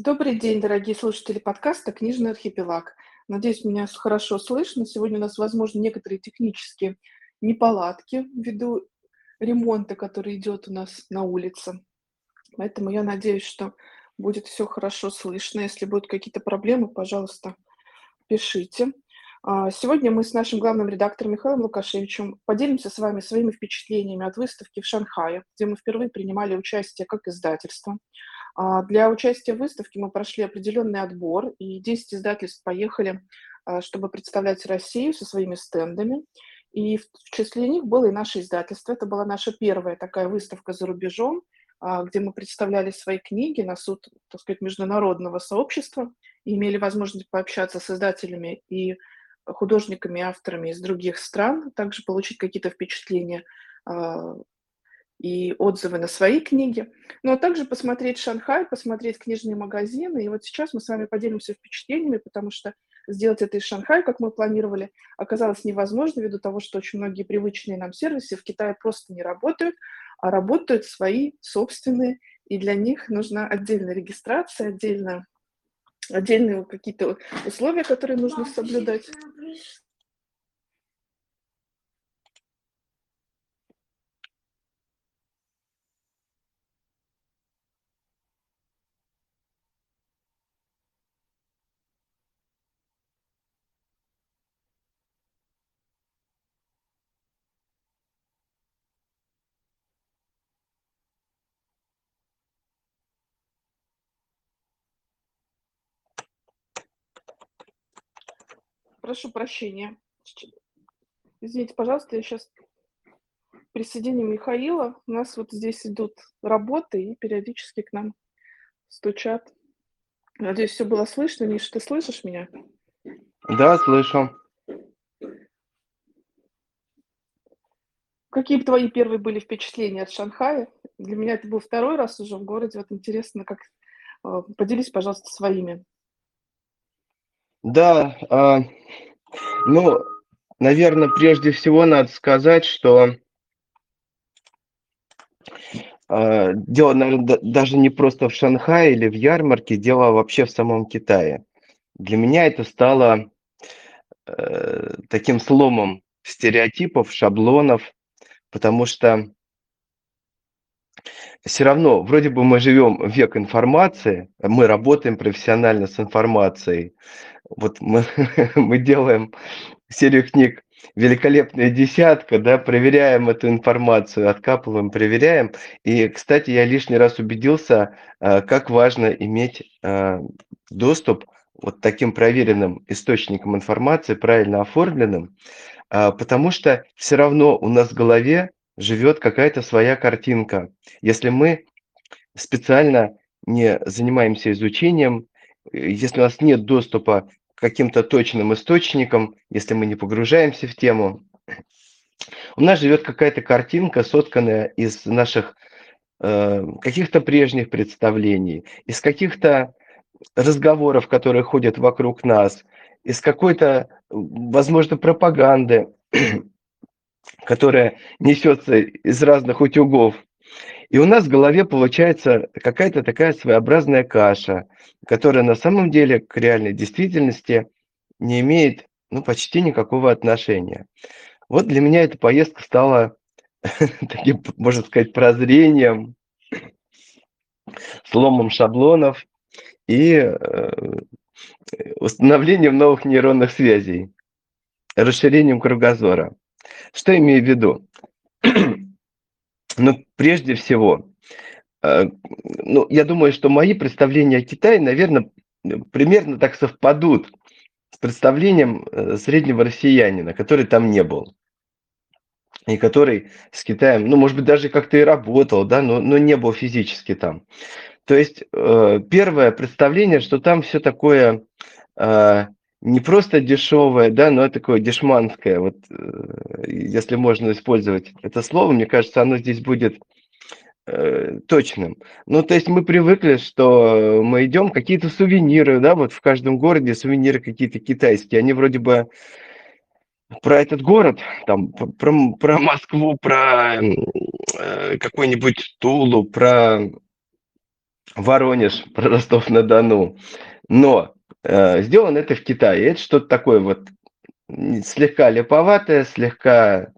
Добрый день, дорогие слушатели подкаста «Книжный архипелаг». Надеюсь, меня хорошо слышно. Сегодня у нас, возможно, некоторые технические неполадки ввиду ремонта, который идет у нас на улице. Поэтому я надеюсь, что будет все хорошо слышно. Если будут какие-то проблемы, пожалуйста, пишите. А, сегодня мы с нашим главным редактором Михаилом Лукашевичем поделимся с вами своими впечатлениями от выставки в Шанхае, где мы впервые принимали участие как издательство. А, для участия в выставке мы прошли определенный отбор, и 10 издательств поехали, а, чтобы представлять Россию со своими стендами. И в числе них было и наше издательство. Это была наша первая такая выставка за рубежом, а, где мы представляли свои книги на суд, так сказать, международного сообщества и имели возможность пообщаться с издателями и художниками, авторами из других стран, также получить какие-то впечатления и отзывы на свои книги, но также посмотреть Шанхай, посмотреть книжные магазины. И вот сейчас мы с вами поделимся впечатлениями, потому что сделать это из Шанхая, как мы планировали, оказалось невозможно ввиду того, что очень многие привычные нам сервисы в Китае просто не работают, а работают свои собственные, и для них нужна отдельная регистрация, отдельно, отдельные какие-то условия, которые нужно соблюдать. Прошу прощения. Извините, пожалуйста, я сейчас присоединю Михаила. У нас вот здесь идут работы и периодически к нам стучат. Надеюсь, все было слышно. Миша, ты слышишь меня? Да, слышу. Какие твои первые были впечатления от Шанхая? Для меня это был второй раз уже в городе. Вот интересно, как... Э, поделись, пожалуйста, своими. Да, а, ну, наверное, прежде всего надо сказать, что а, дело, наверное, даже не просто в Шанхае или в ярмарке, дело вообще в самом Китае. Для меня это стало э, таким сломом стереотипов, шаблонов, потому что все равно, вроде бы мы живем век информации, мы работаем профессионально с информацией. Вот мы, мы делаем серию книг «Великолепная десятка», да, проверяем эту информацию, откапываем, проверяем. И, кстати, я лишний раз убедился, а, как важно иметь а, доступ вот таким проверенным источником информации, правильно оформленным, а, потому что все равно у нас в голове живет какая-то своя картинка. Если мы специально не занимаемся изучением, если у нас нет доступа к каким-то точным источникам, если мы не погружаемся в тему, у нас живет какая-то картинка, сотканная из наших э, каких-то прежних представлений, из каких-то разговоров, которые ходят вокруг нас, из какой-то, возможно, пропаганды которая несется из разных утюгов. И у нас в голове получается какая-то такая своеобразная каша, которая на самом деле к реальной действительности не имеет ну, почти никакого отношения. Вот для меня эта поездка стала таким, можно сказать, прозрением, сломом шаблонов и э, установлением новых нейронных связей, расширением кругозора. Что имею в виду? ну, прежде всего, э, ну, я думаю, что мои представления о Китае, наверное, примерно так совпадут с представлением э, среднего россиянина, который там не был. И который с Китаем, ну, может быть, даже как-то и работал, да, но, но не был физически там. То есть э, первое представление, что там все такое не просто дешевое, да, но такое дешманское, вот э, если можно использовать это слово, мне кажется, оно здесь будет э, точным. Ну, то есть мы привыкли, что мы идем, какие-то сувениры, да, вот в каждом городе сувениры какие-то китайские, они вроде бы про этот город, там, про, про Москву, про э, какой-нибудь Тулу, про Воронеж, про Ростов-на-Дону. Но сделано это в Китае. Это что-то такое вот слегка леповатое, слегка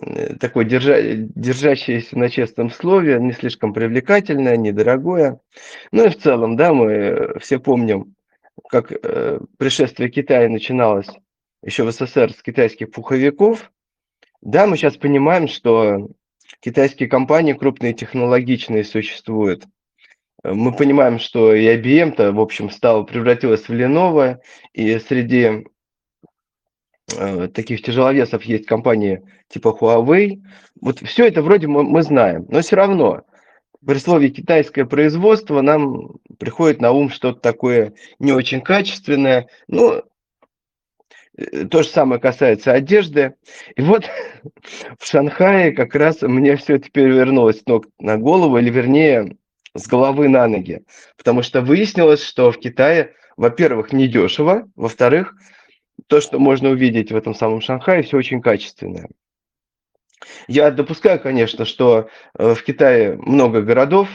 э, такое держа, держащееся на честном слове, не слишком привлекательное, недорогое. Ну и в целом, да, мы все помним, как э, пришествие Китая начиналось еще в СССР с китайских пуховиков. Да, мы сейчас понимаем, что китайские компании крупные, технологичные существуют. Мы понимаем, что и IBM-то, в общем, стал, превратилась в Lenovo, и среди э, таких тяжеловесов есть компании типа Huawei. Вот все это вроде мы, мы знаем, но все равно при слове китайское производство нам приходит на ум что-то такое не очень качественное. Ну, Э, то же самое касается одежды. И вот в Шанхае как раз мне все это перевернулось с ног на голову, или вернее, с головы на ноги. Потому что выяснилось, что в Китае, во-первых, недешево, во-вторых, то, что можно увидеть в этом самом Шанхае, все очень качественное. Я допускаю, конечно, что э, в Китае много городов,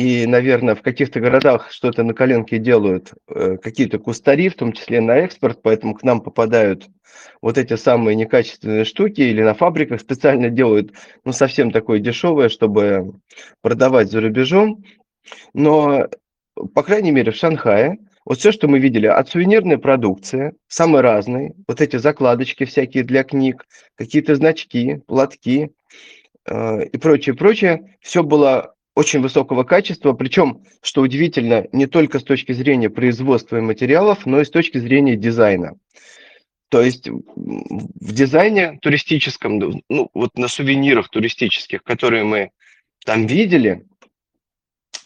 и, наверное, в каких-то городах что-то на коленке делают э, какие-то кустари, в том числе на экспорт, поэтому к нам попадают вот эти самые некачественные штуки или на фабриках специально делают, ну, совсем такое дешевое, чтобы продавать за рубежом. Но, по крайней мере, в Шанхае вот все, что мы видели, от сувенирной продукции, самой разной, вот эти закладочки всякие для книг, какие-то значки, платки э, и прочее, прочее, все было очень высокого качества, причем, что удивительно, не только с точки зрения производства и материалов, но и с точки зрения дизайна. То есть в дизайне туристическом, ну вот на сувенирах туристических, которые мы там видели,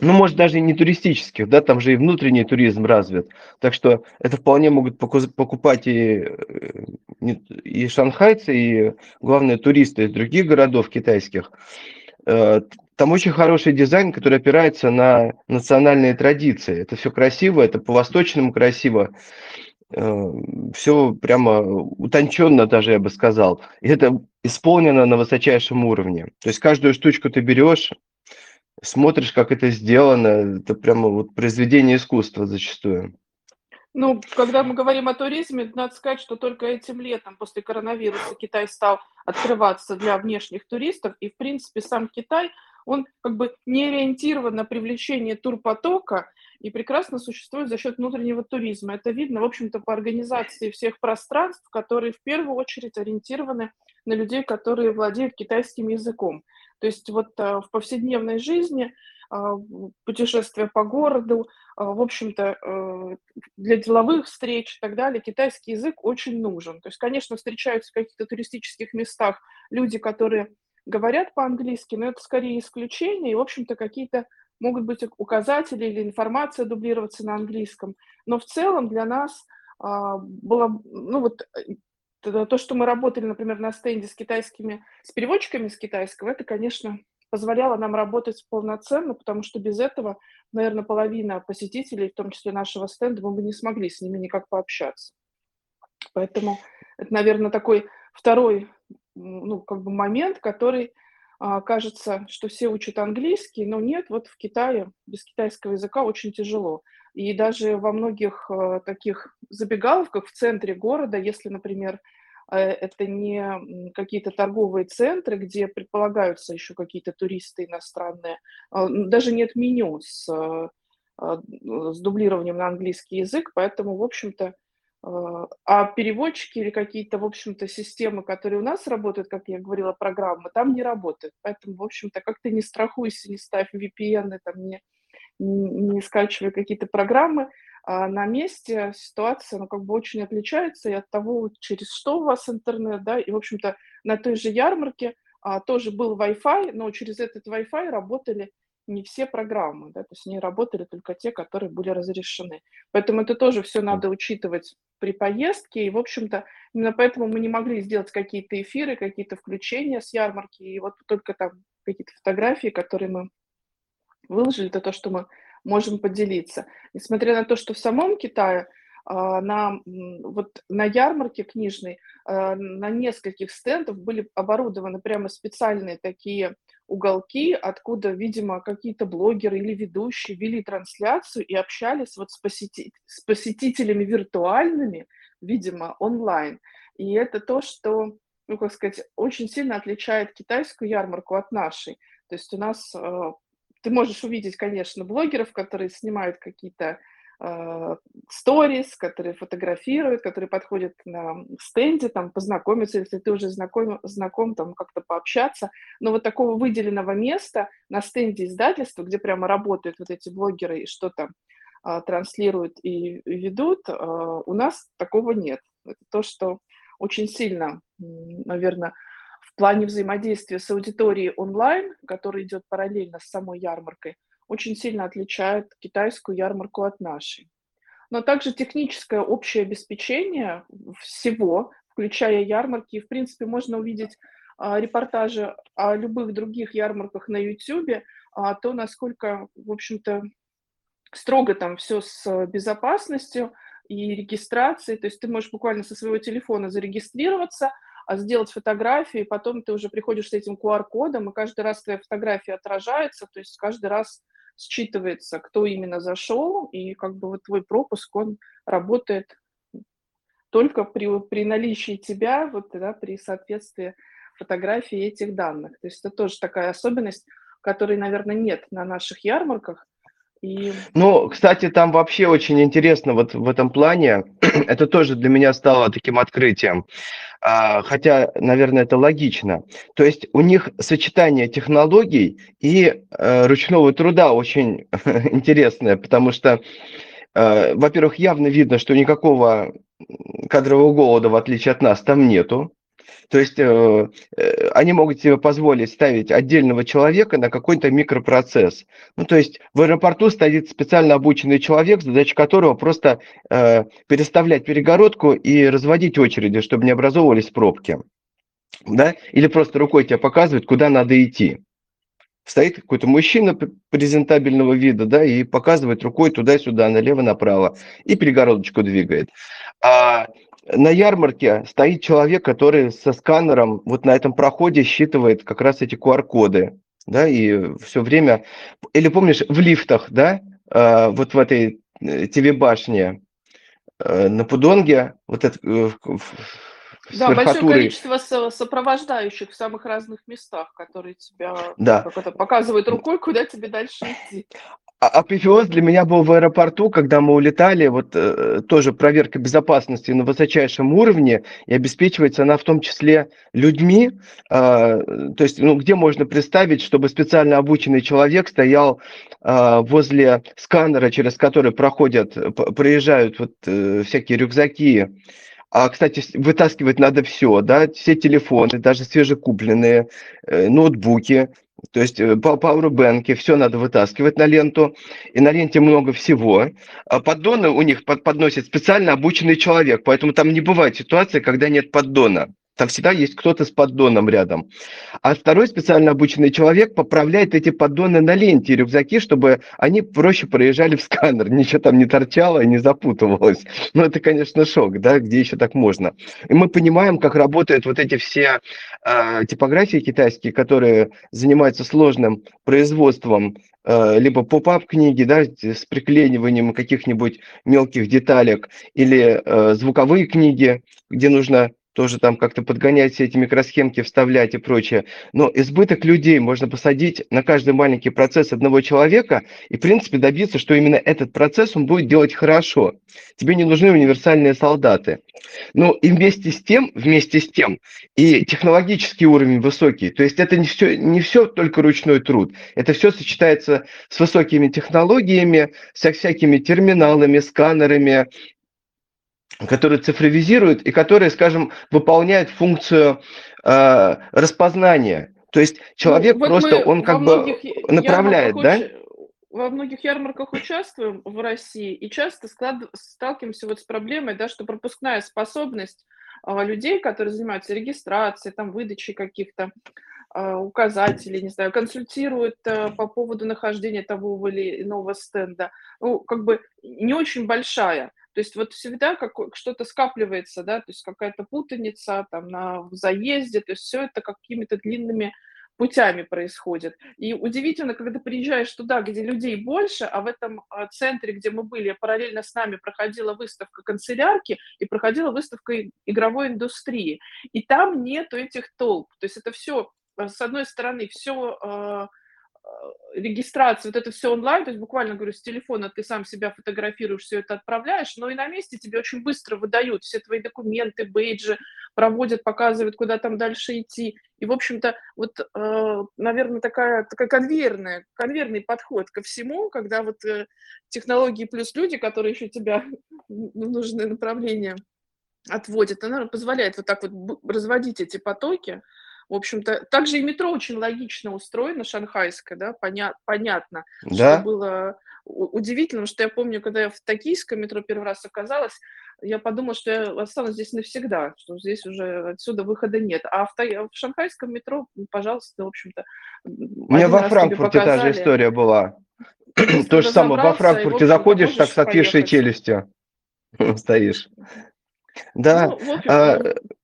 ну, может, даже и не туристических, да, там же и внутренний туризм развит. Так что это вполне могут покупать и, э, и шанхайцы, и, главное, туристы из других городов китайских. Там очень хороший дизайн, который опирается на национальные традиции. Это все красиво, это по-восточному красиво. Э, все прямо утонченно даже, я бы сказал. И это исполнено на высочайшем уровне. То есть каждую штучку ты берешь, смотришь, как это сделано. Это прямо вот произведение искусства зачастую. Ну, когда мы говорим о туризме, надо сказать, что только этим летом, после коронавируса, Китай стал открываться для внешних туристов. И, в принципе, сам Китай – он как бы не ориентирован на привлечение турпотока и прекрасно существует за счет внутреннего туризма. Это видно, в общем-то, по организации всех пространств, которые в первую очередь ориентированы на людей, которые владеют китайским языком. То есть вот а, в повседневной жизни а, путешествия по городу, а, в общем-то, э, для деловых встреч и так далее, китайский язык очень нужен. То есть, конечно, встречаются в каких-то туристических местах люди, которые говорят по-английски, но это скорее исключение, и, в общем-то, какие-то могут быть указатели или информация дублироваться на английском. Но в целом для нас а, было, ну вот, э, то, что мы работали, например, на стенде с китайскими, с переводчиками с китайского, это, конечно, позволяло нам работать полноценно, потому что без этого, наверное, половина посетителей, в том числе нашего стенда, мы бы не смогли с ними никак пообщаться. Поэтому это, наверное, такой второй ну, как бы момент, который а, кажется, что все учат английский, но нет, вот в Китае без китайского языка очень тяжело. И даже во многих а, таких забегаловках в центре города, если, например, э, это не какие-то торговые центры, где предполагаются еще какие-то туристы иностранные, а, даже нет меню с, с дублированием на английский язык, поэтому, в общем-то, а, а переводчики или какие-то, в общем-то, системы, которые у нас работают, как я говорила, программы, там не работают. Поэтому, в общем-то, как ты не страхуйся, не ставь VPN, там, не, не скачивай какие-то программы, а на месте ситуация, ну, как бы очень отличается и от того, через что у вас интернет, да, и, в общем-то, на той же ярмарке а, тоже был Wi-Fi, но через этот Wi-Fi работали не все программы, да, то есть не работали только те, которые были разрешены. Поэтому это тоже все надо учитывать при поездке, и, в общем-то, именно поэтому мы не могли сделать какие-то эфиры, какие-то включения с ярмарки, и вот только там какие-то фотографии, которые мы выложили, это то, что мы можем поделиться. Несмотря на то, что в самом Китае а, на, вот на ярмарке книжной а, на нескольких стендах были оборудованы прямо специальные такие уголки, откуда, видимо, какие-то блогеры или ведущие вели трансляцию и общались вот с, посети... с посетителями виртуальными, видимо, онлайн. И это то, что, ну, как сказать, очень сильно отличает китайскую ярмарку от нашей. То есть у нас э, ты можешь увидеть, конечно, блогеров, которые снимают какие-то сторис, которые фотографируют, которые подходят на стенде, там, познакомиться, если ты уже знаком, знаком там, как-то пообщаться. Но вот такого выделенного места на стенде издательства, где прямо работают вот эти блогеры и что-то а, транслируют и ведут, а, у нас такого нет. Это то, что очень сильно, наверное, в плане взаимодействия с аудиторией онлайн, который идет параллельно с самой ярмаркой, очень сильно отличает китайскую ярмарку от нашей. Но также техническое общее обеспечение всего, включая ярмарки, в принципе, можно увидеть а, репортажи о любых других ярмарках на YouTube, а то, насколько, в общем-то, строго там все с безопасностью и регистрацией. То есть ты можешь буквально со своего телефона зарегистрироваться, а сделать фотографии, потом ты уже приходишь с этим QR-кодом, и каждый раз твоя фотография отражается, то есть каждый раз считывается, кто именно зашел, и как бы вот твой пропуск, он работает только при, при наличии тебя, вот, да, при соответствии фотографии этих данных. То есть это тоже такая особенность, которой, наверное, нет на наших ярмарках, и... Ну, кстати, там вообще очень интересно вот в этом плане. это тоже для меня стало таким открытием. А, хотя, наверное, это логично. То есть у них сочетание технологий и э, ручного труда очень интересное, потому что, э, во-первых, явно видно, что никакого кадрового голода, в отличие от нас, там нету. То есть э, э, они могут себе позволить ставить отдельного человека на какой-то микропроцесс. Ну, то есть в аэропорту стоит специально обученный человек, задача которого просто э, переставлять перегородку и разводить очереди, чтобы не образовывались пробки. Да? Или просто рукой тебе показывает, куда надо идти. Стоит какой-то мужчина презентабельного вида, да, и показывает рукой туда-сюда, налево-направо, и перегородочку двигает. А на ярмарке стоит человек, который со сканером вот на этом проходе считывает как раз эти QR-коды, да, и все время, или помнишь, в лифтах, да, э, вот в этой э, ТВ-башне э, на Пудонге, вот это да, большое количество сопровождающих в самых разных местах, которые тебя да. показывают рукой, куда тебе дальше идти. А апофеоз для меня был в аэропорту, когда мы улетали, вот э, тоже проверка безопасности на высочайшем уровне, и обеспечивается она в том числе людьми, э, то есть, ну, где можно представить, чтобы специально обученный человек стоял э, возле сканера, через который проходят, проезжают вот э, всякие рюкзаки, а, кстати, вытаскивать надо все, да, все телефоны, даже свежекупленные, э, ноутбуки, то есть э, пауэрбэнки, все надо вытаскивать на ленту, и на ленте много всего. А поддоны у них подносит специально обученный человек, поэтому там не бывает ситуации, когда нет поддона. Там всегда есть кто-то с поддоном рядом. А второй специально обученный человек поправляет эти поддоны на ленте и рюкзаки, чтобы они проще проезжали в сканер. Ничего там не торчало и не запутывалось. Ну, это, конечно, шок, да, где еще так можно. И мы понимаем, как работают вот эти все э, типографии китайские, которые занимаются сложным производством э, либо поп-ап книги, да, с приклеиванием каких-нибудь мелких деталек, или э, звуковые книги, где нужно тоже там как-то подгонять все эти микросхемки, вставлять и прочее. Но избыток людей можно посадить на каждый маленький процесс одного человека и, в принципе, добиться, что именно этот процесс он будет делать хорошо. Тебе не нужны универсальные солдаты. Но и вместе с тем, вместе с тем, и технологический уровень высокий. То есть это не все, не все только ручной труд. Это все сочетается с высокими технологиями, со всякими терминалами, сканерами, которые цифровизируют и которые, скажем, выполняют функцию э, распознания. То есть человек ну, вот просто, он как бы направляет, да? во многих ярмарках участвуем в России и часто склад... сталкиваемся вот с проблемой, да, что пропускная способность а, людей, которые занимаются регистрацией, там, выдачей каких-то а, указателей, не знаю, консультируют а, по поводу нахождения того или иного стенда, ну, как бы не очень большая. То есть вот всегда как, что-то скапливается, да, то есть какая-то путаница там на заезде, то есть все это какими-то длинными путями происходит. И удивительно, когда приезжаешь туда, где людей больше, а в этом а, центре, где мы были, параллельно с нами проходила выставка канцелярки и проходила выставка игровой индустрии. И там нету этих толп. То есть это все, э, с одной стороны, все а, регистрация, вот это все онлайн, то есть буквально, говорю, с телефона ты сам себя фотографируешь, все это отправляешь, но и на месте тебе очень быстро выдают все твои документы, бейджи, проводят, показывают, куда там дальше идти. И, в общем-то, вот, э, наверное, такая, такая конвейерная, конвейерный подход ко всему, когда вот э, технологии плюс люди, которые еще тебя в нужное направление отводят, она позволяет вот так вот разводить эти потоки, в общем-то, также и метро очень логично устроено, шанхайское, да, поня- понятно, Да? что было удивительно, что я помню, когда я в токийском метро первый раз оказалась, я подумала, что я останусь здесь навсегда, что здесь уже отсюда выхода нет. А в, в шанхайском метро, пожалуйста, в общем-то, У меня во Франкфурте та же история была. То же самое, во Франкфурте заходишь так с отвисшей челюстью стоишь. Да. Ну, общем, а, ну, в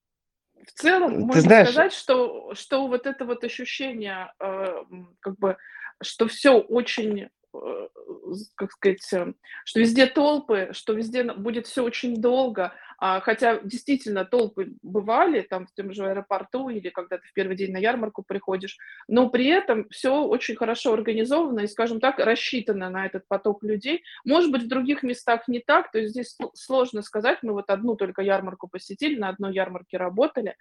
целом, Ты можно знаешь... сказать, что, что вот это вот ощущение, э, как бы, что все очень Э, как сказать, э, что везде толпы, что везде будет все очень долго, хотя действительно толпы бывали там в том же аэропорту или когда ты в первый день на ярмарку приходишь, но при этом все очень хорошо организовано и, скажем так, рассчитано на этот поток людей. Может быть, в других местах не так, то есть здесь сложно сказать, мы вот одну только ярмарку посетили, на одной ярмарке работали,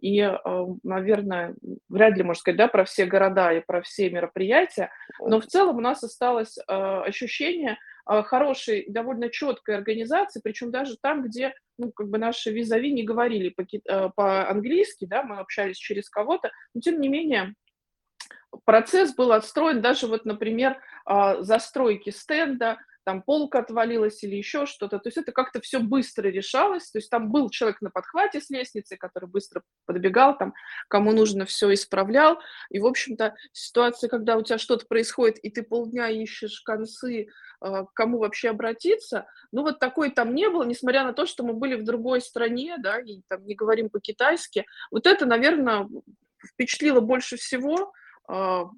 и, э, наверное, вряд ли можно сказать, да, про все города и про все мероприятия, но в целом у нас осталось ощущение, хорошей, довольно четкой организации, причем даже там, где ну, как бы наши визави не говорили по- э, по-английски, да, мы общались через кого-то, но тем не менее процесс был отстроен даже вот, например, а, застройки стенда, там полка отвалилась или еще что-то. То есть это как-то все быстро решалось. То есть там был человек на подхвате с лестницы, который быстро подбегал, там, кому нужно, все исправлял. И, в общем-то, ситуация, когда у тебя что-то происходит, и ты полдня ищешь концы, а, к кому вообще обратиться, ну вот такой там не было, несмотря на то, что мы были в другой стране, да, и там не говорим по-китайски. Вот это, наверное, впечатлило больше всего, а,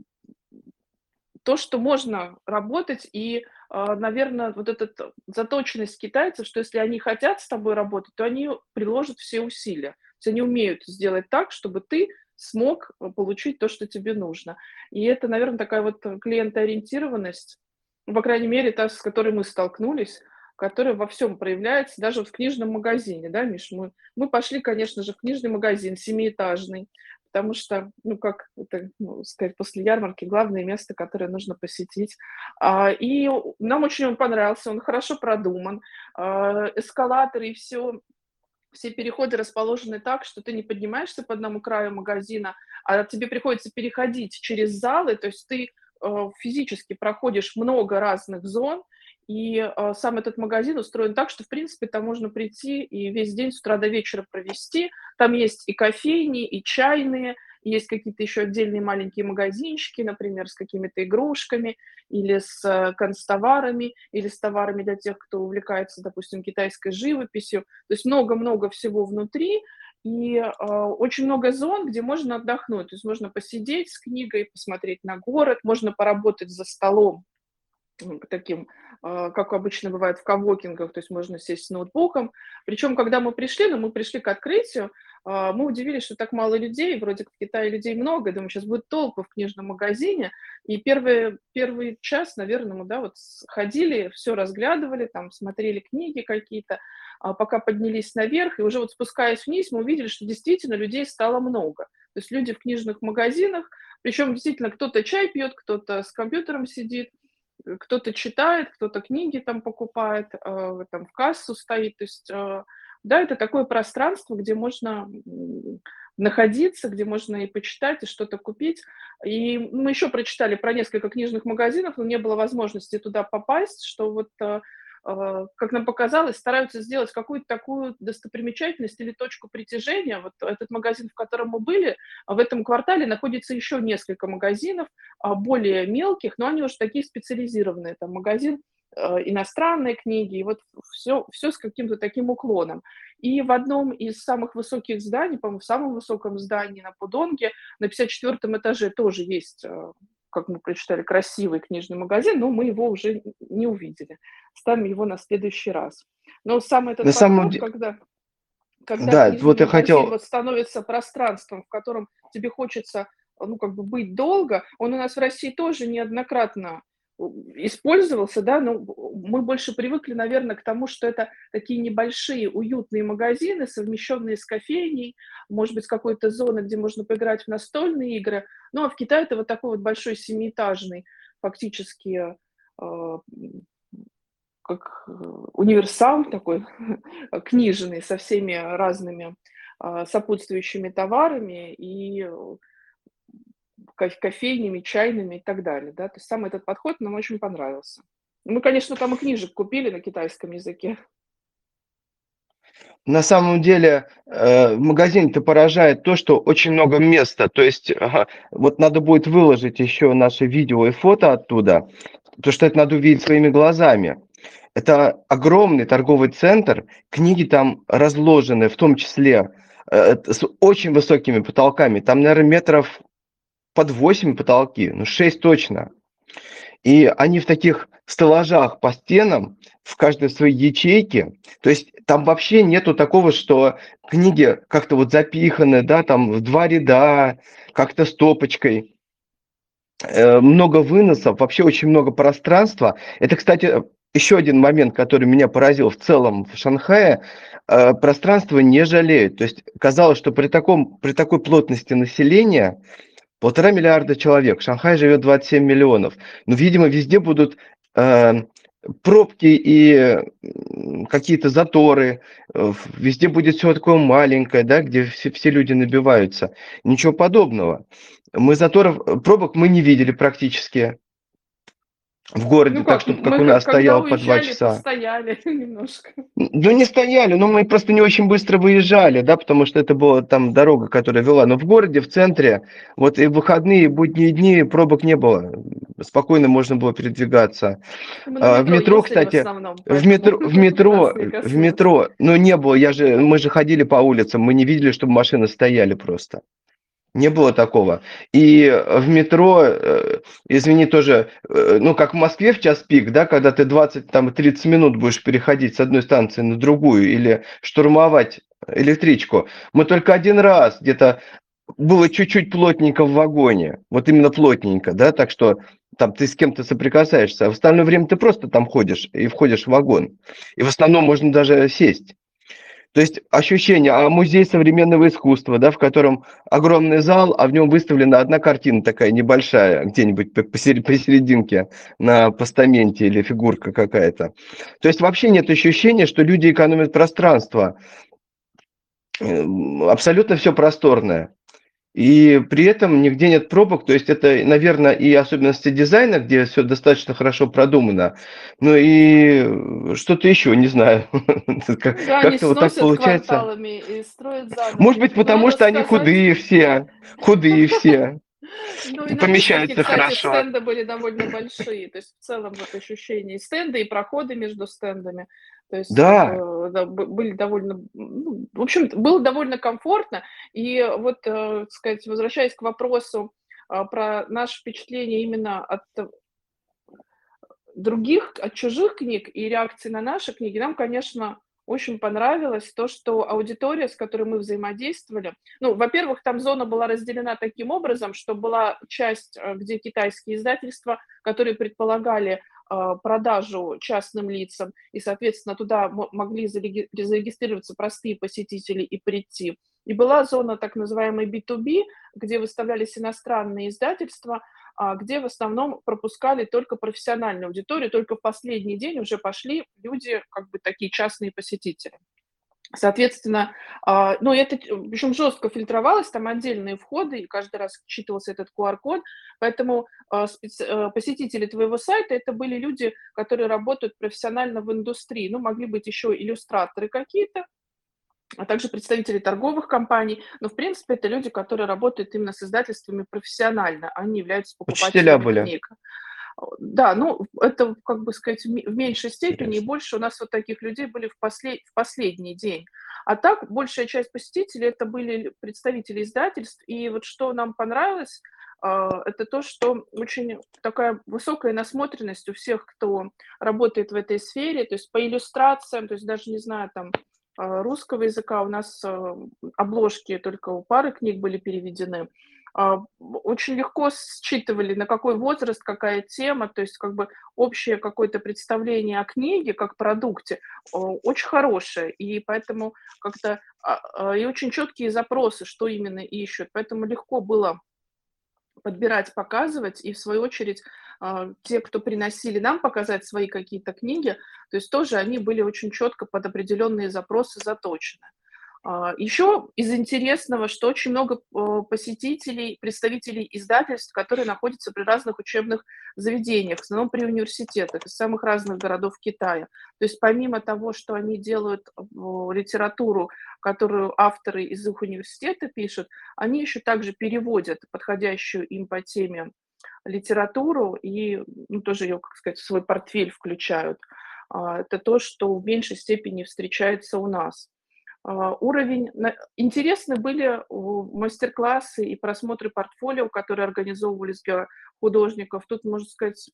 то, что можно работать и наверное, вот эта заточенность китайцев, что если они хотят с тобой работать, то они приложат все усилия. То есть они умеют сделать так, чтобы ты смог э, получить то, что тебе нужно. И это, наверное, такая вот клиентоориентированность, ну, по крайней мере, та, с которой мы столкнулись, которая во всем проявляется, даже в книжном магазине, да, Миш, мы, мы пошли, конечно же, в книжный магазин семиэтажный, потому что, ну, как это ну, сказать, после ярмарки главное место, которое нужно посетить. А, и нам очень он понравился, он хорошо продуман, а, эскалаторы и все, все переходы расположены так, что ты не поднимаешься по одному краю магазина, а тебе приходится переходить через залы, то есть ты э, физически проходишь много разных зон, и э, сам этот магазин устроен так, что, в принципе, там можно прийти и весь день с утра до вечера провести. Там есть и кофейни, и чайные, есть какие-то еще отдельные маленькие магазинчики, например, с какими-то игрушками или с э, констоварами, или с товарами для тех, кто увлекается, допустим, китайской живописью. То есть много-много всего внутри, и э, очень много зон, где можно отдохнуть. То есть можно посидеть с книгой, посмотреть на город, можно поработать за столом таким, а, как обычно бывает в кавокингах, то есть можно сесть с ноутбуком. Причем, когда мы пришли, ну, мы пришли к открытию, а, мы удивились, что так мало людей, вроде как в Китае людей много, думаю, сейчас будет толпа в книжном магазине, и первый, первый час, наверное, мы, да, вот ходили, все разглядывали, там, смотрели книги какие-то, а пока поднялись наверх, и уже вот спускаясь вниз, мы увидели, что действительно людей стало много. То есть люди в книжных магазинах, причем действительно кто-то чай пьет, кто-то с компьютером сидит, кто-то читает, кто-то книги там покупает, э, там в кассу стоит. То есть, э, да, это такое пространство, где можно находиться, где можно и почитать, и что-то купить. И мы еще прочитали про несколько книжных магазинов, но не было возможности туда попасть, что вот а, как нам показалось, стараются сделать какую-то такую достопримечательность или точку притяжения. Вот этот магазин, в котором мы были, а в этом квартале находится еще несколько магазинов, а, более мелких, но они уже такие специализированные. Там магазин иностранные книги, и вот все, все с каким-то таким уклоном. И в одном из самых высоких зданий, по-моему, в самом высоком здании на Пудонге, на 54 этаже тоже есть, как мы прочитали, красивый книжный магазин, но мы его уже не увидели. Ставим его на следующий раз. Но самый этот на подход, самом деле... когда когда да, вот я хотел... вот становится пространством, в котором тебе хочется ну, как бы быть долго, он у нас в России тоже неоднократно использовался, да, но мы больше привыкли, наверное, к тому, что это такие небольшие уютные магазины, совмещенные с кофейней, может быть, с какой-то зоной, где можно поиграть в настольные игры. Ну, а в Китае это вот такой вот большой семиэтажный, фактически, э, как э, универсал такой, книжный, со всеми разными э, сопутствующими товарами и кофейнями, чайными и так далее. Да? То есть сам этот подход нам очень понравился. Мы, конечно, там и книжек купили на китайском языке. На самом деле э, в магазине-то поражает то, что очень много места. То есть вот надо будет выложить еще наши видео и фото оттуда, потому что это надо увидеть своими глазами. Это огромный торговый центр, книги там разложены, в том числе э, с очень высокими потолками. Там, наверное, метров под 8 потолки, ну 6 точно. И они в таких стеллажах по стенам, в каждой своей ячейке. То есть там вообще нету такого, что книги как-то вот запиханы, да, там в два ряда, как-то стопочкой. Э, много выносов, вообще очень много пространства. Это, кстати, еще один момент, который меня поразил в целом в Шанхае, э, пространство не жалеют. То есть казалось, что при, таком, при такой плотности населения Полтора миллиарда человек, в Шанхае живет 27 миллионов. Но, видимо, везде будут э, пробки и какие-то заторы, везде будет все такое маленькое, да, где все, все люди набиваются. Ничего подобного. Мы заторов, пробок мы не видели практически в городе, ну, как, так, чтобы как у нас стоял по два часа. Стояли немножко. Ну, не стояли, но мы просто не очень быстро выезжали, да, потому что это была там дорога, которая вела. Но в городе, в центре, вот и в выходные, и будние дни пробок не было. Спокойно можно было передвигаться. Мы а, в метро, кстати, в, основном, в метро, в метро, в метро, ну не было, я же, мы же ходили по улицам, мы не видели, чтобы машины стояли просто. Не было такого. И в метро, э, извини, тоже, э, ну, как в Москве в час пик, да, когда ты 20, там, 30 минут будешь переходить с одной станции на другую или штурмовать электричку. Мы только один раз где-то было чуть-чуть плотненько в вагоне, вот именно плотненько, да, так что там ты с кем-то соприкасаешься, а в остальное время ты просто там ходишь и входишь в вагон. И в основном можно даже сесть. То есть ощущение, а музей современного искусства, да, в котором огромный зал, а в нем выставлена одна картина такая небольшая, где-нибудь посерединке на постаменте или фигурка какая-то. То есть вообще нет ощущения, что люди экономят пространство. Абсолютно все просторное. И при этом нигде нет пробок, то есть это, наверное, и особенности дизайна, где все достаточно хорошо продумано, ну и что-то еще, не знаю. Да, Как-то вот так получается. И строят заново. Может быть, потому что сказать... они худые все, худые все. Ну, и помещаются кстати, хорошо. стенды были довольно большие, то есть в целом вот ощущение стенда и проходы между стендами. То есть да. Э, да, были довольно, ну, в общем, было довольно комфортно. И вот, э, сказать, возвращаясь к вопросу э, про наше впечатление именно от других, от чужих книг и реакции на наши книги, нам, конечно, очень понравилось то, что аудитория, с которой мы взаимодействовали, ну, во-первых, там зона была разделена таким образом, что была часть, э, где китайские издательства, которые предполагали а, продажу частным лицам, и, соответственно, туда могли зарегистрироваться простые посетители и прийти. И была зона так называемой B2B, где выставлялись иностранные издательства, а, где в основном пропускали только профессиональную аудиторию, только в последний день уже пошли люди, как бы такие частные посетители. Соответственно, а, ну, это причем жестко фильтровалось, там отдельные входы, и каждый раз считывался этот QR-код, поэтому а, э, посетители твоего сайта это были люди, которые работают профессионально в индустрии, ну, могли быть еще иллюстраторы какие-то, а также представители торговых компаний, но, в принципе, это люди, которые работают именно с издательствами профессионально, они являются покупателями были. книг. Да, ну, это, как бы сказать, в меньшей степени, и больше у нас вот таких людей были в, послед... в последний день. А так, большая часть посетителей это были представители издательств, и вот что нам понравилось, а, это то, что очень такая высокая насмотренность у всех, кто работает в этой сфере, то есть по иллюстрациям, то есть даже, не знаю, там, а, русского языка у нас а, обложки только у пары книг были переведены, очень легко считывали, на какой возраст, какая тема, то есть как бы общее какое-то представление о книге как продукте очень хорошее, и поэтому как-то а, а, и очень четкие запросы, что именно ищут, поэтому легко было подбирать, показывать, и в свою очередь те, кто приносили нам показать свои какие-то книги, то есть тоже они были очень четко под определенные запросы заточены. А, Еще из интересного, что очень много э, посетителей, представителей издательств, которые находятся при разных учебных заведениях, в основном при университетах из самых разных городов Китая. То есть помимо того, что они делают э, литературу, которую авторы из их университета пишут, они еще также переводят подходящую им по теме литературу и ну, тоже ее, как сказать, в свой портфель включают. А, это то, что в меньшей степени встречается у нас. А, уровень. Интересны были мастер-классы и просмотры портфолио, которые организовывались для художников. Тут, можно сказать,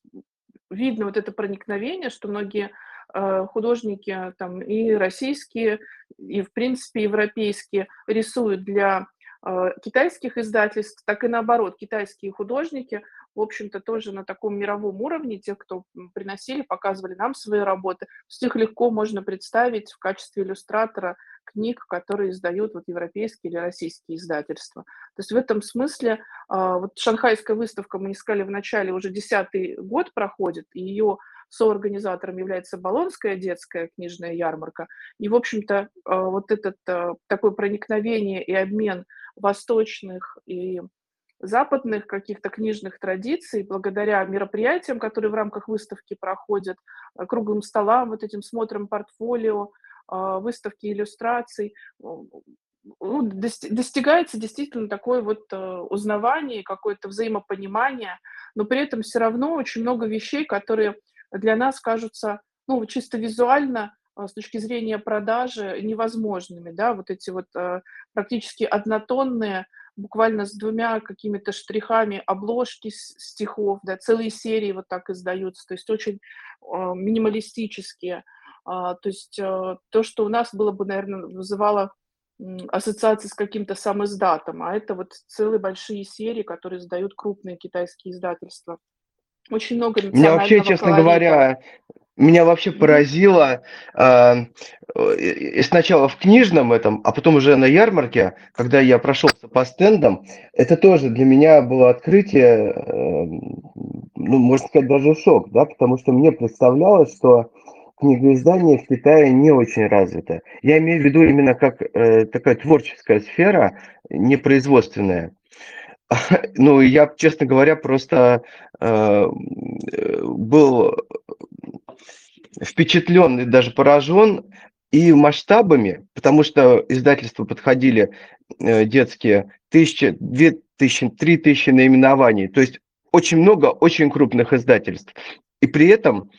видно вот это проникновение, что многие а, художники там и российские, и, в принципе, европейские рисуют для а, китайских издательств, так и наоборот, китайские художники, в общем-то, тоже на таком мировом уровне, те, кто приносили, показывали нам свои работы, с них легко можно представить в качестве иллюстратора книг, которые издают вот европейские или российские издательства. То есть в этом смысле а, вот шанхайская выставка, мы искали в начале, уже десятый год проходит, и ее соорганизатором является Болонская детская книжная ярмарка. И, в общем-то, а, вот этот а, такое проникновение и обмен восточных и западных каких-то книжных традиций, благодаря мероприятиям, которые в рамках выставки проходят, круглым столам, вот этим смотром портфолио, выставки иллюстраций, ну, достигается действительно такое вот э, узнавание, какое-то взаимопонимание, но при этом все равно очень много вещей, которые для нас кажутся, ну, чисто визуально, а, с точки зрения продажи, невозможными, да, вот эти вот э, практически однотонные, буквально с двумя какими-то штрихами обложки стихов, да, целые серии вот так издаются, то есть очень а, минималистические, а, то есть а, то, что у нас было бы, наверное, вызывало ассоциации с каким-то сам издатом, а это вот целые большие серии, которые издают крупные китайские издательства. Очень много Меня вообще, честно колорита. говоря, меня вообще поразило э, э, сначала в книжном этом, а потом уже на ярмарке, когда я прошелся по стендам, это тоже для меня было открытие, э, ну, можно сказать, даже шок, да, потому что мне представлялось, что книгоиздание в Китае не очень развито. Я имею в виду именно как э, такая творческая сфера, не производственная. Ну, я, честно говоря, просто э, был впечатлен и даже поражен и масштабами, потому что издательства подходили э, детские тысячи, две тысячи, три тысячи наименований, то есть очень много очень крупных издательств. И при этом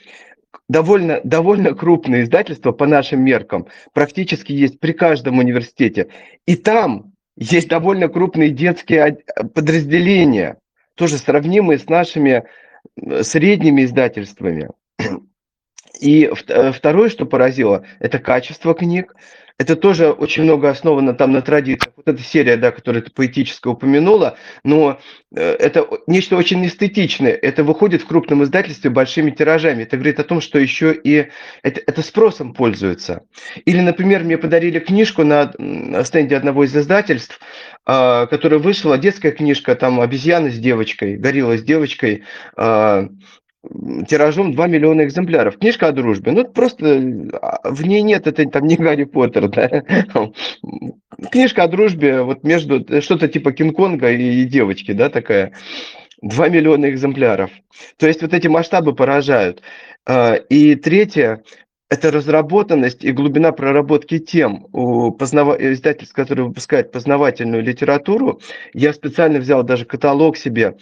довольно, довольно крупные издательства по нашим меркам практически есть при каждом университете. И там есть довольно крупные детские подразделения, тоже сравнимые с нашими э, средними издательствами. И э, второе, что поразило, это качество книг. Это тоже очень много основано там на традициях. Вот эта серия, да, которую ты поэтически упомянула, но э, это нечто очень эстетичное. Это выходит в крупном издательстве большими тиражами. Это говорит о том, что еще и это, это спросом пользуется. Или, например, мне подарили книжку на стенде одного из издательств, а, которая вышла, детская книжка, там обезьяна с девочкой, горилла с девочкой, а, тиражом 2 миллиона экземпляров. Книжка о дружбе. Ну, просто а, в ней нет, это там не Гарри Поттер, да. Книжка о дружбе, вот между, что-то типа Кинг-Конга и девочки, да, такая. 2 миллиона экземпляров. То есть вот эти масштабы поражают. А, и третье, это разработанность и глубина проработки тем. Познава... издательств, которые выпускают познавательную литературу, я специально взял даже каталог себе.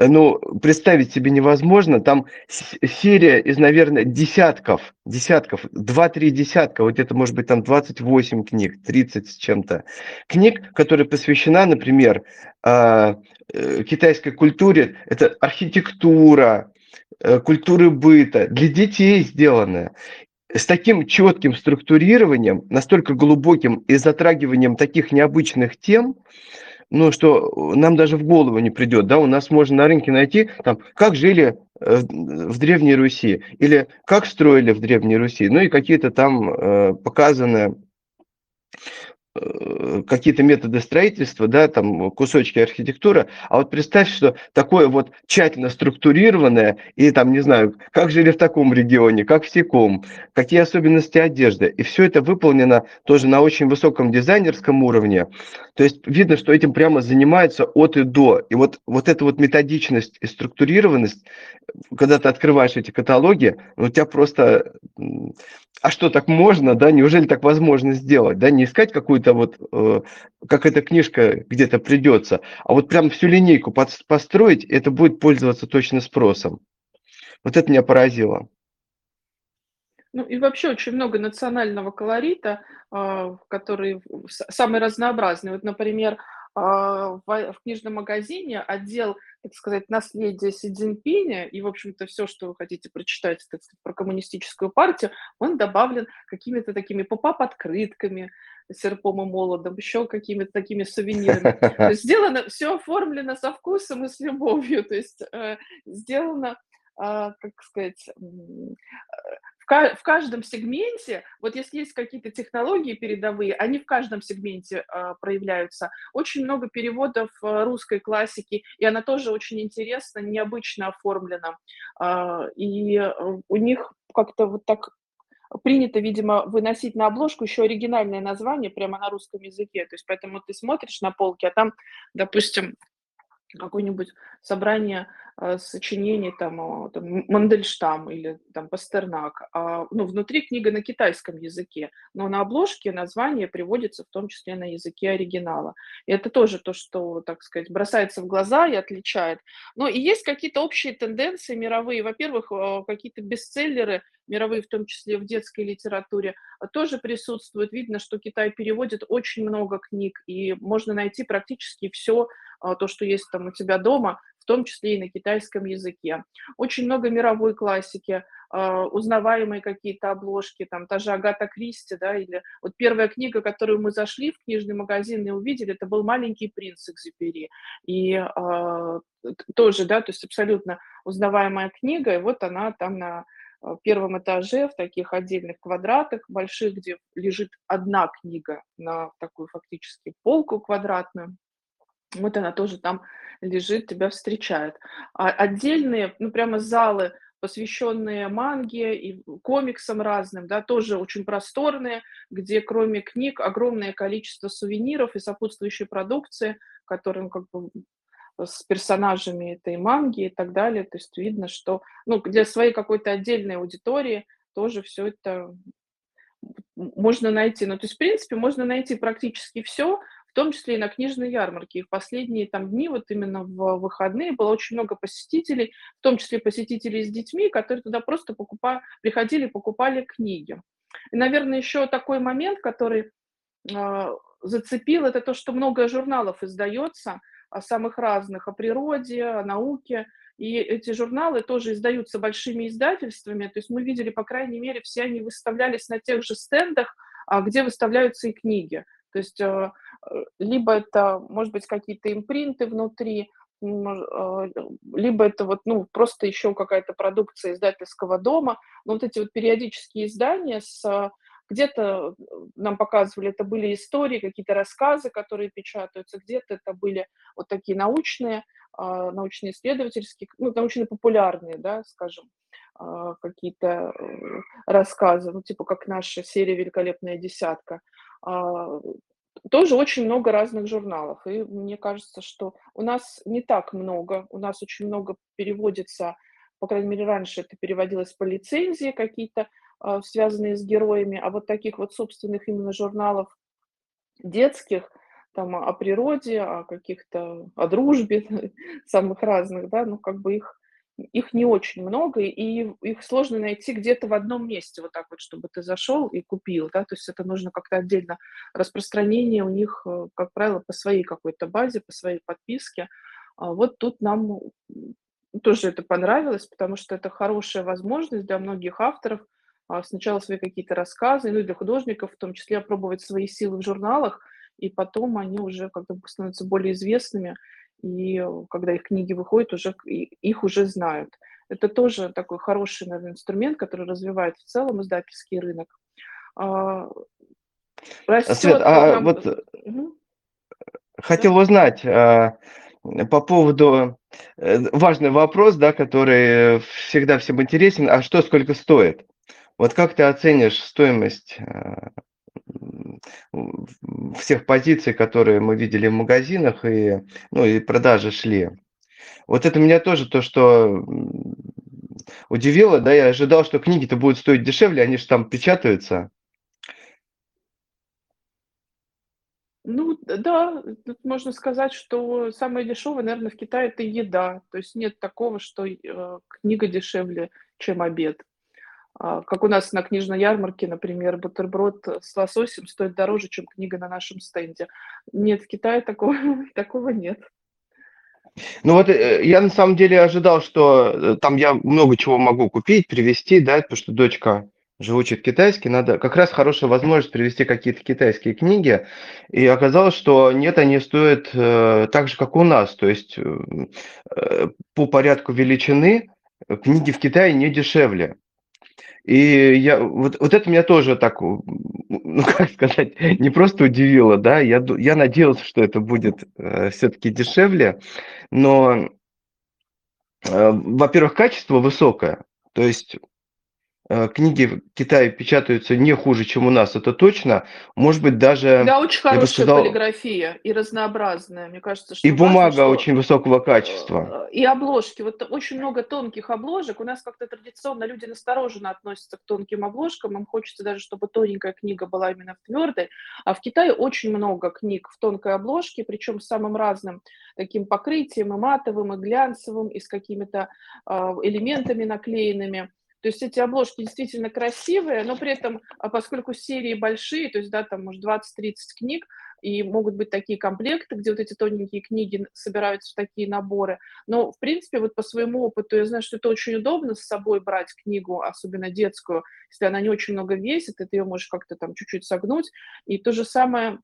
Ну, представить себе невозможно. Там серия из, наверное, десятков, десятков, два-три десятка, вот это может быть там 28 книг, 30 с чем-то. Книг, которые посвящена, например, а, э, китайской культуре, это архитектура, э, культуры быта, для детей сделанная с таким четким структурированием, настолько глубоким и затрагиванием таких необычных тем, ну, что нам даже в голову не придет, да, у нас можно на рынке найти, там, как жили э, в Древней Руси, или как строили в Древней Руси, ну и какие-то там э, показаны Э, какие-то методы строительства, да, там кусочки архитектуры, а вот представь, что такое вот тщательно структурированное, и там, не знаю, как жили в таком регионе, как в секом, какие особенности одежды, и все это выполнено тоже на очень высоком дизайнерском уровне, то есть видно, что этим прямо занимаются от и до, и вот, вот эта вот методичность и структурированность, когда ты открываешь эти каталоги, ну, у тебя просто а что, так можно, да, неужели так возможно сделать, да, не искать какую-то вот, э, как эта книжка где-то придется, а вот прям всю линейку под, построить, это будет пользоваться точно спросом. Вот это меня поразило. Ну и вообще очень много национального колорита, э, который самый разнообразный. Вот, например, а, в, в книжном магазине отдел, так сказать, наследия Си Цзиньпиня и, в общем-то, все, что вы хотите прочитать, так сказать, про коммунистическую партию, он добавлен какими-то такими поп-ап-открытками, серпом и молодом, еще какими-то такими сувенирами. То есть сделано, все оформлено со вкусом и с любовью, то есть э, сделано, э, как сказать, в каждом сегменте, вот если есть какие-то технологии передовые, они в каждом сегменте э, проявляются. Очень много переводов э, русской классики, и она тоже очень интересно, необычно оформлена. Э, и у них как-то вот так принято, видимо, выносить на обложку еще оригинальное название прямо на русском языке. То есть поэтому ты смотришь на полке, а там, допустим, какое-нибудь собрание сочинений там, там Мандельштам или там Пастернак, а, ну, внутри книга на китайском языке, но на обложке название приводится в том числе на языке оригинала. И это тоже то, что, так сказать, бросается в глаза и отличает. Но и есть какие-то общие тенденции мировые. Во-первых, э, какие-то бестселлеры мировые, в том числе в детской литературе, тоже присутствуют. Видно, что Китай переводит очень много книг, и можно найти практически все а, то, что есть там у тебя дома, в том числе и на китайском языке. Очень много мировой классики, а, узнаваемые какие-то обложки, там та же Агата Кристи, да, или вот первая книга, которую мы зашли в книжный магазин и увидели, это был «Маленький принц Экзюпери». И э, тоже, да, то есть абсолютно узнаваемая книга, и вот она там на первом этаже в таких отдельных квадратах больших, где лежит одна книга на такую фактически полку квадратную. Вот она тоже там лежит, тебя встречает. А отдельные, ну прямо залы, посвященные манге и комиксам разным, да, тоже очень просторные, где кроме книг огромное количество сувениров и сопутствующей продукции, которым как бы с персонажами этой манги и так далее. То есть видно, что ну, для своей какой-то отдельной аудитории тоже все это можно найти. Ну, то есть, в принципе, можно найти практически все, том числе и на книжной ярмарке. И в последние там дни, вот именно в выходные, было очень много посетителей, в том числе посетителей с детьми, которые туда просто покупали, приходили, покупали книги. И, наверное, еще такой момент, который э, зацепил, это то, что много журналов издается о самых разных, о природе, о науке, и эти журналы тоже издаются большими издательствами, то есть мы видели, по крайней мере, все они выставлялись на тех же стендах, а, где выставляются и книги. То есть э, либо это, может быть, какие-то импринты внутри, э, либо это вот, ну, просто еще какая-то продукция издательского дома. Но вот эти вот периодические издания с где-то нам показывали, это были истории, какие-то рассказы, которые печатаются, где-то это были вот такие научные, а, научно-исследовательские, ну, научно-популярные, да, скажем, а, какие-то э, рассказы, ну, типа как наша серия «Великолепная десятка». Тоже очень много разных журналов. И мне кажется, что у нас не так много, у нас очень много переводится, по крайней мере, раньше это переводилось по лицензии какие-то а, связанные с героями, а вот таких вот собственных именно журналов детских, там о природе, о каких-то, о дружбе самых разных, да, ну, как бы их их не очень много, и их сложно найти где-то в одном месте, вот так вот, чтобы ты зашел и купил, да, то есть это нужно как-то отдельно. Распространение у них, э, как правило, по своей какой-то базе, по своей подписке. А вот тут нам тоже это понравилось, потому что это хорошая возможность для многих авторов а, сначала свои какие-то рассказы, ну и для художников в том числе опробовать свои силы в журналах, и потом они уже как-то становятся более известными, и э, когда их книги выходят, уже их уже знают. Это тоже такой хороший, наверное, инструмент, который развивает в целом издательский рынок. А, растет Свет, а нам... вот угу. хотел да? узнать а, по поводу э, важный вопрос, да, который всегда всем интересен, а что сколько стоит? Вот как ты оценишь стоимость всех позиций, которые мы видели в магазинах и, ну, и продажи шли. Вот это меня тоже то, что удивило, да, я ожидал, что книги-то будут стоить дешевле, они же там печатаются. Ну да, можно сказать, что самое дешевое, наверное, в Китае это еда. То есть нет такого, что э, книга дешевле, чем обед. А, как у нас на книжной ярмарке, например, бутерброд с лососем стоит дороже, чем книга на нашем стенде. Нет, в Китае такого, такого нет. Ну вот э, я на самом деле ожидал, что э, там я много чего могу купить, привезти, да, потому что дочка же учит китайский, надо как раз хорошая возможность привезти какие-то китайские книги. И оказалось, что нет, они стоят э, так же, как у нас. То есть э, э по порядку величины книги в Китае не дешевле. И я, вот, вот это меня тоже так, ну, как сказать, не просто удивило, да, я, я надеялся, что это будет э, все-таки дешевле, но, э, во-первых, качество высокое, то есть книги в Китае печатаются не хуже, чем у нас, это точно. Может быть, даже... Да, очень хорошая сказал, полиграфия и разнообразная. Мне кажется, что... И важно, бумага что... очень высокого качества. Э, и обложки. Вот очень много тонких обложек. У нас как-то традиционно люди настороженно относятся к тонким обложкам. Им хочется даже, чтобы тоненькая книга была именно в твердой. А в Китае очень много книг в тонкой обложке, причем с самым разным таким покрытием, и матовым, и глянцевым, и с какими-то э, элементами наклеенными. То есть эти обложки действительно красивые, но при этом, а поскольку серии большие, то есть, да, там, может, 20-30 книг, и могут быть такие комплекты, где вот эти тоненькие книги собираются в такие наборы. Но, в принципе, вот по своему опыту я знаю, что это очень удобно с собой брать книгу, особенно детскую, если она не очень много весит, и ты ее можешь как-то там чуть-чуть согнуть. И то же самое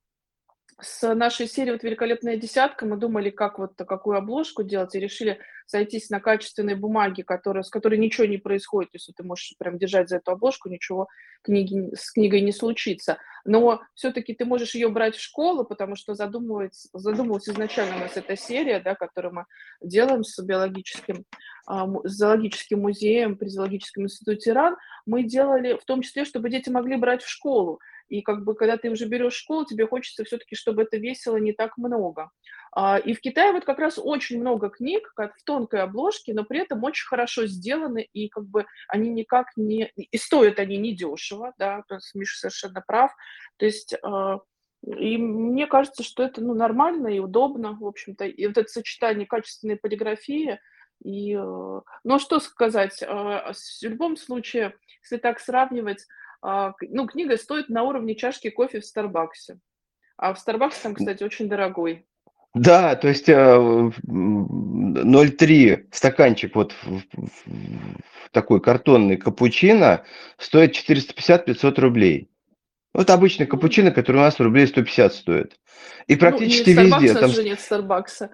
с нашей серией вот «Великолепная десятка» мы думали, как вот какую обложку делать, и решили сойтись на качественной бумаге, которая, с которой ничего не происходит, то есть ты можешь прям держать за эту обложку, ничего книги, с книгой не случится. Но все-таки ты можешь ее брать в школу, потому что задумывалась, задумывалась изначально у нас эта серия, да, которую мы делаем с биологическим, а, с зоологическим музеем при зоологическом институте РАН, мы делали в том числе, чтобы дети могли брать в школу. И как бы, когда ты уже берешь школу, тебе хочется все-таки, чтобы это весело не так много. А, и в Китае вот как раз очень много книг как в тонкой обложке, но при этом очень хорошо сделаны, и как бы они никак не... И стоят они недешево, да, то есть Миша совершенно прав. То есть а, и мне кажется, что это ну, нормально и удобно, в общем-то. И вот это сочетание качественной полиграфии, и, ну, что сказать, а, в любом случае, если так сравнивать, ну, книга стоит на уровне чашки кофе в Старбаксе. А в Старбаксе там, кстати, очень дорогой. Да, то есть 0,3 э, стаканчик вот такой картонный капучино стоит 450-500 рублей. Вот обычный капучино, который у нас рублей 150 стоит. И практически ну, нет, везде. Там... же нет Старбакса.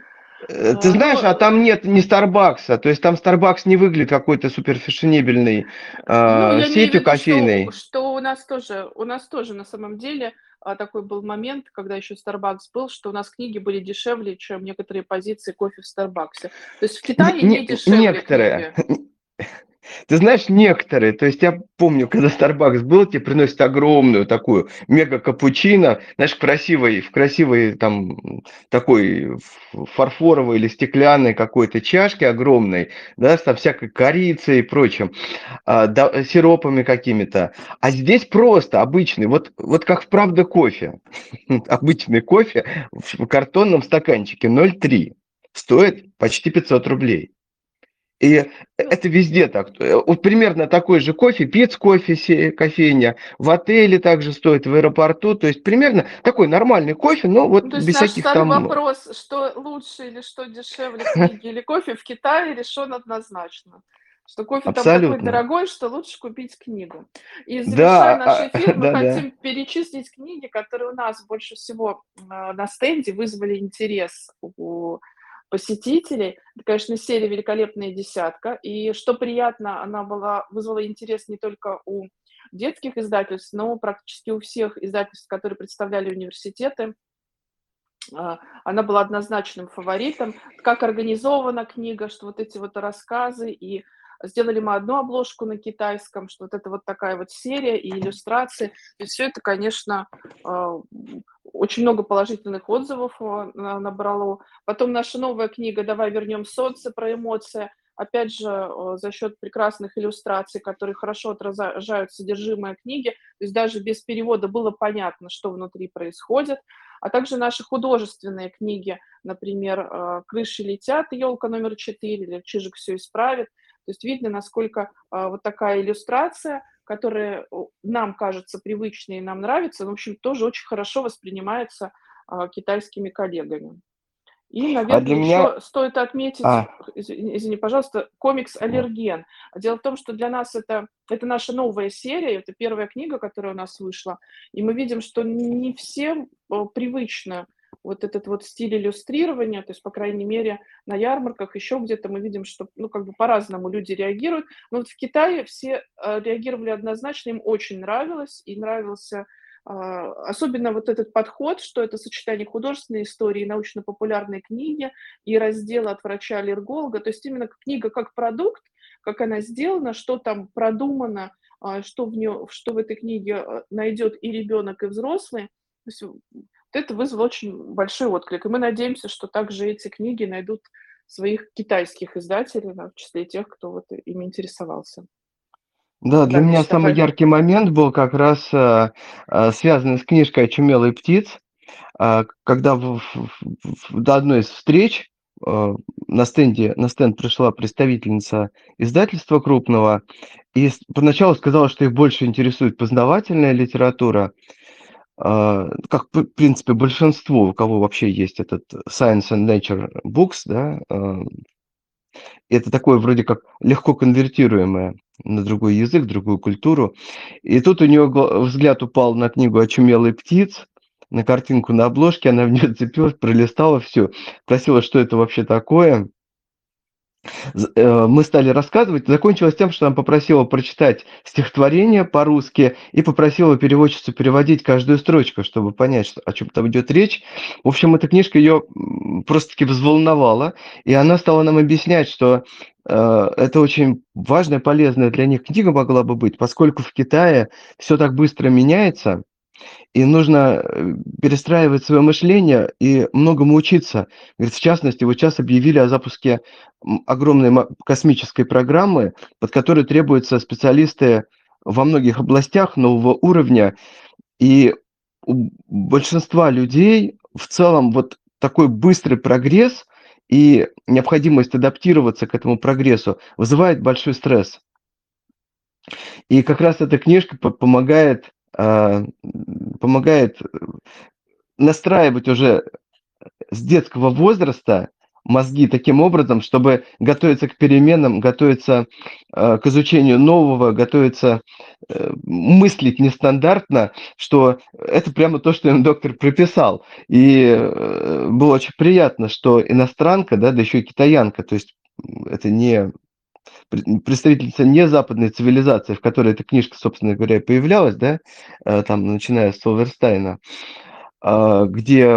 Э, ты знаешь, а там нет ни Старбакса, то есть там Старбакс не выглядит какой-то суперфешенебельной э, ну, сетью кофейной. Что, что у нас тоже, у нас тоже на самом деле а, такой был момент, когда еще Starbucks был, что у нас книги были дешевле, чем некоторые позиции кофе в Старбаксе. То есть в Китае не, не дешевле Некоторые. Книги. Ты знаешь, некоторые, то есть я помню, когда Starbucks был, тебе приносят огромную такую мега-капучино, знаешь, красивой, в красивой там такой фарфоровой или стеклянной какой-то чашке огромной, да, со всякой корицей и прочим, а, да, сиропами какими-то. А здесь просто обычный, вот, вот как в «Правда кофе». Обычный кофе в картонном стаканчике 0,3 стоит почти 500 рублей. И это везде так. Вот примерно такой же кофе, пиц кофе, кофейня, в отеле также стоит, в аэропорту. То есть примерно такой нормальный кофе, но вот ну, без всяких там... вопрос, что лучше или что дешевле, книги или кофе, в Китае решен однозначно. Что кофе Абсолютно. там такой дорогой, что лучше купить книгу. И завершая да, наш эфир, мы да, хотим да. перечислить книги, которые у нас больше всего а, на стенде вызвали интерес у посетителей. Это, конечно, серия «Великолепная десятка». И что приятно, она была, вызвала интерес не только у детских издательств, но практически у всех издательств, которые представляли университеты. А, она была однозначным фаворитом. Как организована книга, что вот эти вот рассказы и сделали мы одну обложку на китайском, что вот это вот такая вот серия и иллюстрации. И все это, конечно, а, очень много положительных отзывов э, набрало. Потом наша новая книга «Давай вернем солнце» про эмоции. Опять же, э, за счет прекрасных иллюстраций, которые хорошо отражают содержимое книги. То есть даже без перевода было понятно, что внутри происходит. А также наши художественные книги, например, «Крыши летят», «Елка номер 4» или «Чижик все исправит». То есть видно, насколько вот такая иллюстрация – которые нам кажется привычные и нам нравятся, но, в общем, тоже очень хорошо воспринимается а, китайскими коллегами. И, наверное, а для меня... еще стоит отметить, а. извини, извини, пожалуйста, комикс «Аллерген». Дело в том, что для нас это, это наша новая серия, это первая книга, которая у нас вышла, и мы видим, что не всем привычно вот этот вот стиль иллюстрирования, то есть, по крайней мере, на ярмарках, еще где-то мы видим, что, ну, как бы по-разному люди реагируют. Но вот в Китае все э, реагировали однозначно, им очень нравилось, и нравился э, особенно вот этот подход, что это сочетание художественной истории, научно-популярной книги и раздела от врача-аллерголога, то есть именно книга как продукт, как она сделана, что там продумано, э, что в, нее, что в этой книге найдет и ребенок, и взрослый. То есть это вызвало очень большой отклик. И мы надеемся, что также эти книги найдут своих китайских издателей, в числе тех, кто вот ими интересовался. Да, для да, меня самый такая... яркий момент был как раз э, э, связанный с книжкой «Очумелый птиц», э, когда в, в, в, до одной из встреч э, на, стенде, на стенд пришла представительница издательства крупного и поначалу сказала, что их больше интересует познавательная литература, как, в принципе, большинство, у кого вообще есть этот Science and Nature Books, да, а, это такое вроде как легко конвертируемое на другой язык, другую культуру. И тут у нее взгляд упал на книгу «Очумелый птиц», на картинку на обложке, она в нее цепилась, пролистала все, спросила, что это вообще такое. Э, мы стали рассказывать. Закончилось тем, что она попросила прочитать стихотворение по-русски и попросила переводчицу переводить каждую строчку, чтобы понять, о чем там идет речь. В общем, эта книжка ее просто-таки взволновала, и она стала нам объяснять, что э, это очень важная, полезная для них книга могла бы быть, поскольку в Китае все так быстро меняется, и нужно э, перестраивать свое мышление и многому учиться. Говорит, в частности, вот сейчас объявили о запуске огромной космической программы, под которой требуются специалисты во многих областях нового уровня. И у большинства людей в целом вот такой быстрый прогресс и необходимость адаптироваться к этому прогрессу вызывает большой стресс. И как раз эта книжка помогает помогает настраивать уже с детского возраста мозги таким образом, чтобы готовиться к переменам, готовиться э, к изучению нового, готовиться э, мыслить нестандартно, что это прямо то, что им доктор прописал. И э, было очень приятно, что иностранка, да, да еще и китаянка, то есть это не представительница не западной цивилизации, в которой эта книжка, собственно говоря, появлялась, да, э, там, начиная с Солверстайна, а, где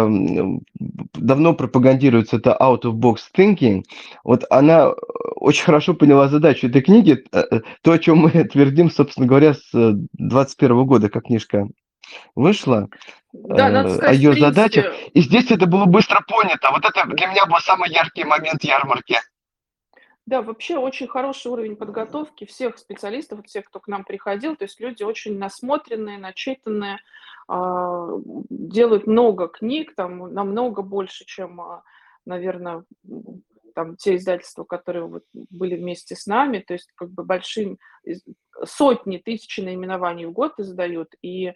давно пропагандируется это out of box thinking, вот она очень хорошо поняла задачу этой книги. Э, э, то, о чем мы твердим, собственно говоря, с 21 года, как книжка вышла, да, надо сказать, о ее задачах. И здесь это было быстро понято. Вот это для меня был самый яркий момент ярмарки. Да, вообще очень хороший уровень подготовки всех специалистов, всех, кто к нам приходил. То есть люди очень насмотренные, начитанные, а, делают много книг, там намного больше, чем, а, наверное, там те издательства, которые вот были вместе с нами, то есть как бы большим сотни, тысячи наименований в год издают, и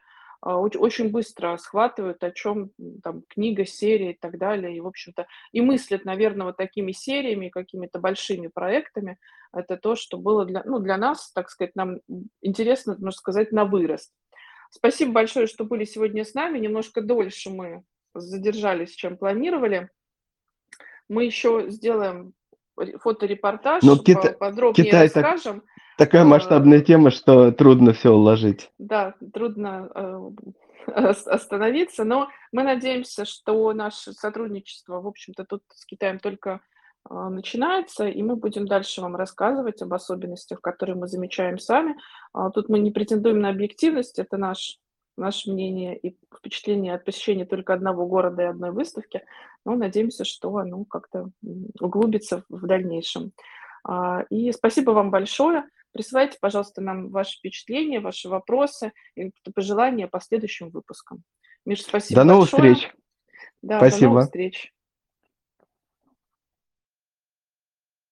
очень быстро схватывают, о чем там книга, серия и так далее, и, в общем-то, и мыслят, наверное, вот такими сериями, какими-то большими проектами. Это то, что было для, ну, для нас, так сказать, нам интересно, можно сказать, на вырост. Спасибо большое, что были сегодня с нами. Немножко дольше мы задержались, чем планировали. Мы еще сделаем фоторепортаж, Но Кита... подробнее Китай расскажем. Так Такая а, масштабная тема, что трудно все уложить. Да, трудно э, остановиться, но мы надеемся, что наше сотрудничество, в общем-то, тут с Китаем только э, начинается, и мы будем дальше вам рассказывать об особенностях, которые мы замечаем сами. А тут мы не претендуем на объективность, это наш, наше мнение и впечатление от посещения только одного города и одной выставки, но надеемся, что оно как-то углубится в дальнейшем. А, и спасибо вам большое. Присылайте, пожалуйста, нам ваши впечатления, ваши вопросы и пожелания по следующим выпускам. Миша, спасибо До новых большое. встреч. Да, спасибо. до новых встреч.